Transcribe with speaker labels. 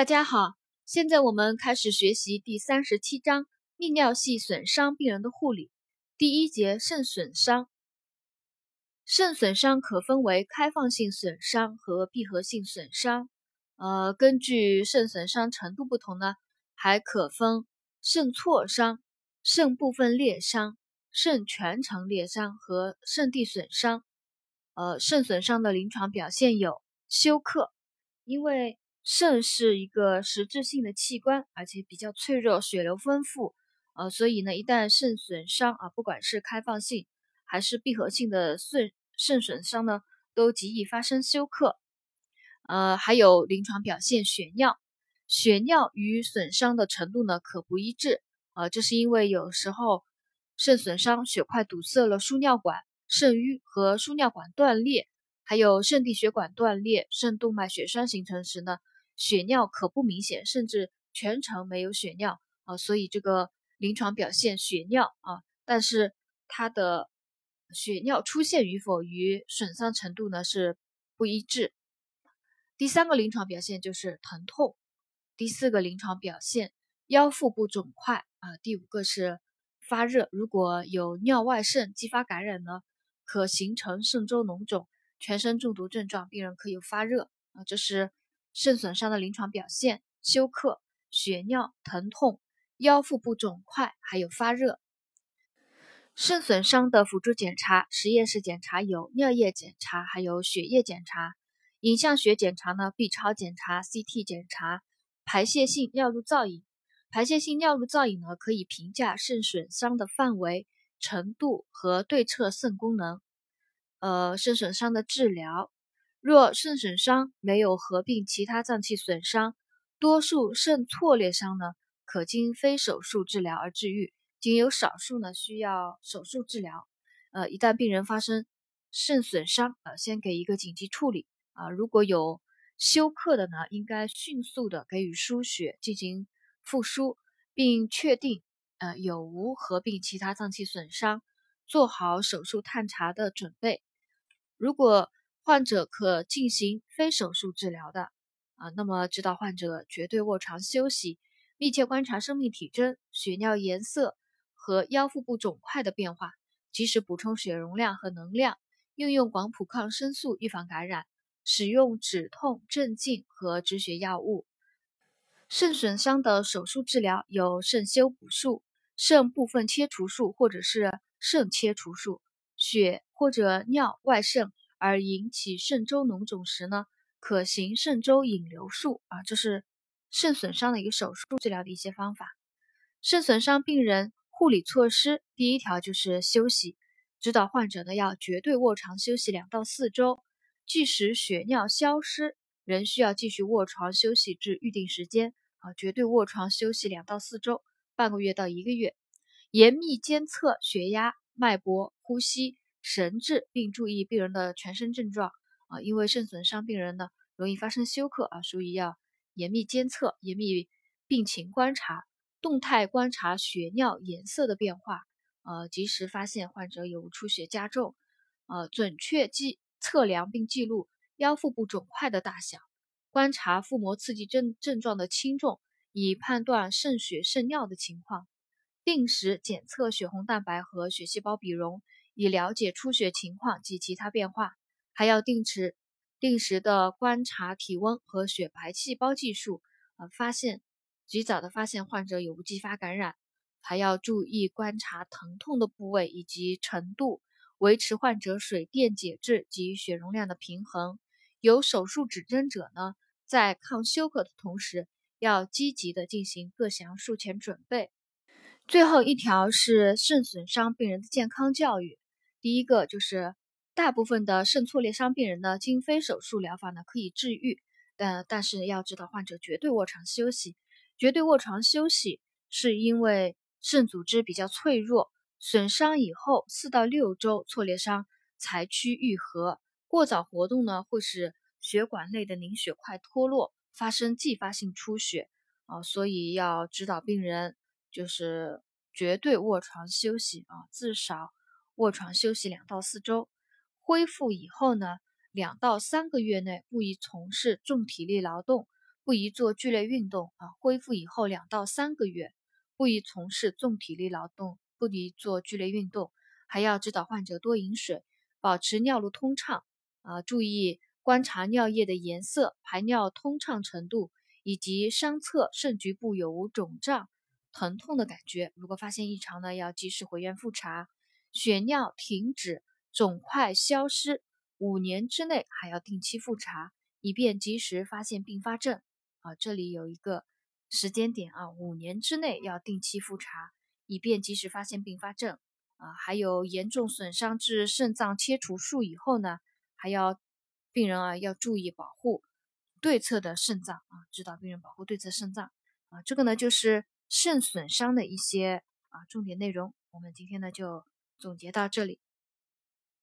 Speaker 1: 大家好，现在我们开始学习第三十七章泌尿系损伤病人的护理。第一节肾损伤。肾损伤可分为开放性损伤和闭合性损伤。呃，根据肾损伤程度不同呢，还可分肾挫伤、肾部分裂伤、肾全程裂伤和肾蒂损伤。呃，肾损伤的临床表现有休克，因为肾是一个实质性的器官，而且比较脆弱，血流丰富，呃，所以呢，一旦肾损伤啊，不管是开放性还是闭合性的肾肾损伤呢，都极易发生休克。呃，还有临床表现血尿，血尿与损伤的程度呢可不一致，呃，这是因为有时候肾损伤血块堵塞了输尿管，肾盂和输尿管断裂，还有肾蒂血管断裂，肾动脉血栓形成时呢。血尿可不明显，甚至全程没有血尿啊，所以这个临床表现血尿啊，但是它的血尿出现与否与损伤程度呢是不一致。第三个临床表现就是疼痛，第四个临床表现腰腹部肿块啊，第五个是发热。如果有尿外渗继发感染呢，可形成肾周脓肿，全身中毒症状，病人可有发热啊，这是。肾损伤的临床表现：休克、血尿、疼痛、腰腹部肿块，还有发热。肾损伤的辅助检查，实验室检查有尿液检查，还有血液检查。影像学检查呢，B 超检查、CT 检查。排泄性尿路造影，排泄性尿路造影呢，可以评价肾损伤的范围、程度和对侧肾功能。呃，肾损伤的治疗。若肾损伤没有合并其他脏器损伤，多数肾挫裂伤呢可经非手术治疗而治愈，仅有少数呢需要手术治疗。呃，一旦病人发生肾损伤，呃，先给一个紧急处理啊。如果有休克的呢，应该迅速的给予输血进行复苏，并确定呃有无合并其他脏器损伤，做好手术探查的准备。如果患者可进行非手术治疗的啊，那么指导患者绝对卧床休息，密切观察生命体征、血尿颜色和腰腹部肿块的变化，及时补充血容量和能量，应用广谱抗生素预防感染，使用止痛镇静和止血药物。肾损伤的手术治疗有肾修补术、肾部分切除术或者是肾切除术，血或者尿外渗。而引起肾周脓肿时呢，可行肾周引流术啊，这是肾损伤的一个手术治疗的一些方法。肾损伤病人护理措施，第一条就是休息，指导患者呢要绝对卧床休息两到四周，即使血尿消失，仍需要继续卧床休息至预定时间啊，绝对卧床休息两到四周，半个月到一个月，严密监测血压、脉搏、呼吸。神志，并注意病人的全身症状。啊，因为肾损伤病人呢容易发生休克啊，所以要严密监测、严密病情观察，动态观察血尿颜色的变化，呃，及时发现患者有无出血加重，呃，准确记测量并记录腰腹部肿块的大小，观察腹膜刺激症症状的轻重，以判断肾血肾尿的情况，定时检测血红蛋白和血细胞比容。以了解出血情况及其他变化，还要定时定时的观察体温和血白细胞计数，呃，发现及早的发现患者有无继发感染，还要注意观察疼痛的部位以及程度，维持患者水电解质及血容量的平衡。有手术指征者呢，在抗休克的同时，要积极的进行各项术前准备。最后一条是肾损伤病人的健康教育。第一个就是，大部分的肾挫裂伤病人呢，经非手术疗法呢可以治愈，但但是要知道患者绝对卧床休息。绝对卧床休息是因为肾组织比较脆弱，损伤以后四到六周挫裂伤才趋愈合，过早活动呢会使血管内的凝血块脱落，发生继发性出血啊，所以要指导病人就是绝对卧床休息啊，至少。卧床休息两到四周，恢复以后呢，两到三个月内不宜从事重体力劳动，不宜做剧烈运动啊，恢复以后两到三个月不宜从事重体力劳动，不宜做剧烈运动，还要指导患者多饮水，保持尿路通畅啊，注意观察尿液的颜色、排尿通畅程度，以及伤侧肾局部有无肿胀、疼痛的感觉。如果发现异常呢，要及时回院复查。血尿停止，肿块消失，五年之内还要定期复查，以便及时发现并发症。啊，这里有一个时间点啊，五年之内要定期复查，以便及时发现并发症。啊，还有严重损伤致肾脏切除术以后呢，还要病人啊要注意保护对侧的肾脏啊，指导病人保护对侧肾脏。啊，这个呢就是肾损伤的一些啊重点内容。我们今天呢就总结到这里。